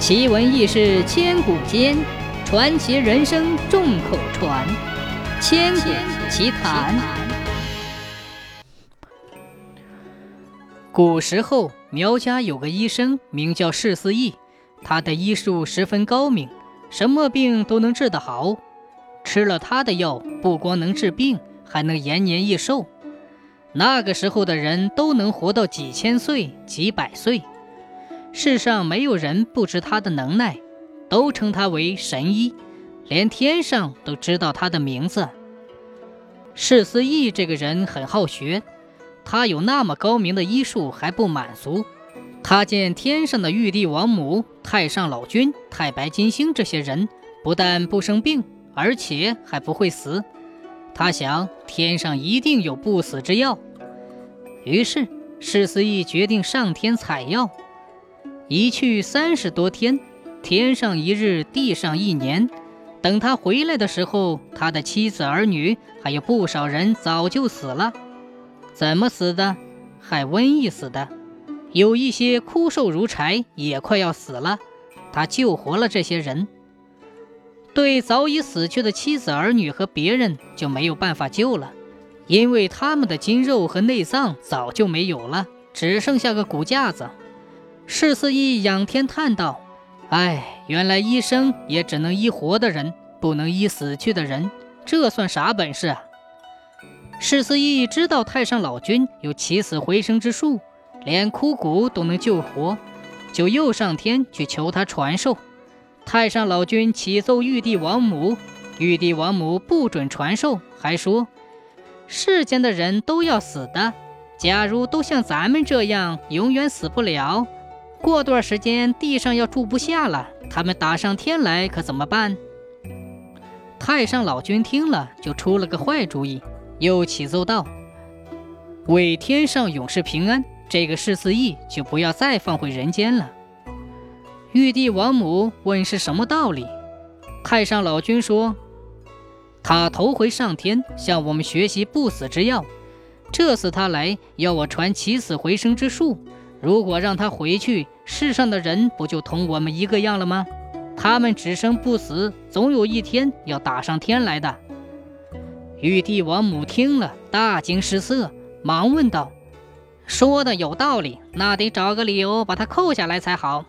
奇闻异事千古间，传奇人生众口传。千古奇谈。古时候，苗家有个医生，名叫释思义，他的医术十分高明，什么病都能治得好。吃了他的药，不光能治病，还能延年益寿。那个时候的人都能活到几千岁、几百岁。世上没有人不知他的能耐，都称他为神医，连天上都知道他的名字。释思义这个人很好学，他有那么高明的医术还不满足，他见天上的玉帝王母、太上老君、太白金星这些人不但不生病，而且还不会死，他想天上一定有不死之药，于是释思义决定上天采药。一去三十多天，天上一日，地上一年。等他回来的时候，他的妻子儿女还有不少人早就死了。怎么死的？害瘟疫死的。有一些枯瘦如柴，也快要死了。他救活了这些人。对早已死去的妻子儿女和别人就没有办法救了，因为他们的筋肉和内脏早就没有了，只剩下个骨架子。释四义仰天叹道：“哎，原来医生也只能医活的人，不能医死去的人，这算啥本事啊？”释四义知道太上老君有起死回生之术，连枯骨都能救活，就又上天去求他传授。太上老君启奏玉帝王母，玉帝王母不准传授，还说：“世间的人都要死的，假如都像咱们这样，永远死不了。”过段时间地上要住不下了，他们打上天来可怎么办？太上老君听了就出了个坏主意，又启奏道：“为天上永世平安，这个释思义就不要再放回人间了。”玉帝王母问是什么道理？太上老君说：“他头回上天向我们学习不死之药，这次他来要我传起死回生之术。”如果让他回去，世上的人不就同我们一个样了吗？他们只生不死，总有一天要打上天来的。玉帝王母听了，大惊失色，忙问道：“说的有道理，那得找个理由把他扣下来才好。”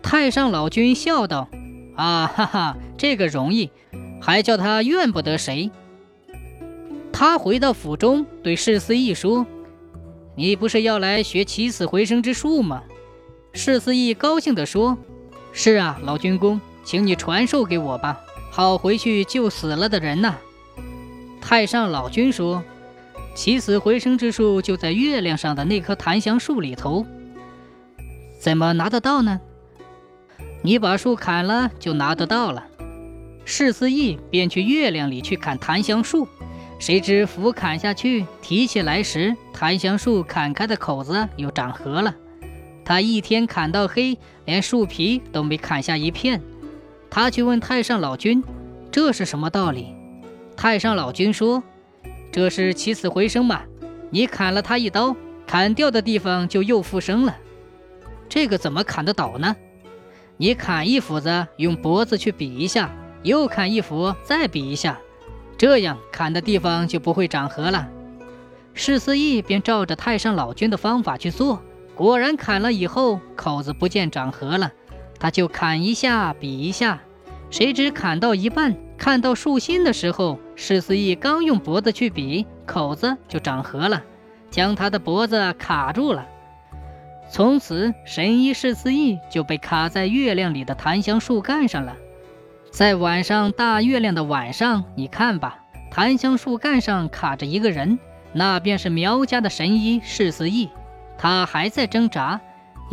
太上老君笑道：“啊哈哈，这个容易，还叫他怨不得谁。”他回到府中，对世思义说。你不是要来学起死回生之术吗？释思义高兴地说：“是啊，老君公，请你传授给我吧，好回去救死了的人呐。”太上老君说：“起死回生之术就在月亮上的那棵檀香树里头，怎么拿得到呢？你把树砍了，就拿得到了。”释思义便去月亮里去砍檀香树。谁知斧砍下去，提起来时，檀香树砍开的口子又长合了。他一天砍到黑，连树皮都没砍下一片。他去问太上老君：“这是什么道理？”太上老君说：“这是起死回生嘛。你砍了他一刀，砍掉的地方就又复生了。这个怎么砍得倒呢？你砍一斧子，用脖子去比一下，又砍一斧，再比一下。”这样砍的地方就不会长河了。释思义便照着太上老君的方法去做，果然砍了以后口子不见长河了。他就砍一下比一下，谁知砍到一半，看到树心的时候，释思义刚用脖子去比，口子就长核了，将他的脖子卡住了。从此，神医释思义就被卡在月亮里的檀香树干上了。在晚上大月亮的晚上，你看吧，檀香树干上卡着一个人，那便是苗家的神医世子义。他还在挣扎，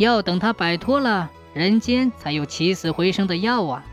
要等他摆脱了人间，才有起死回生的药啊。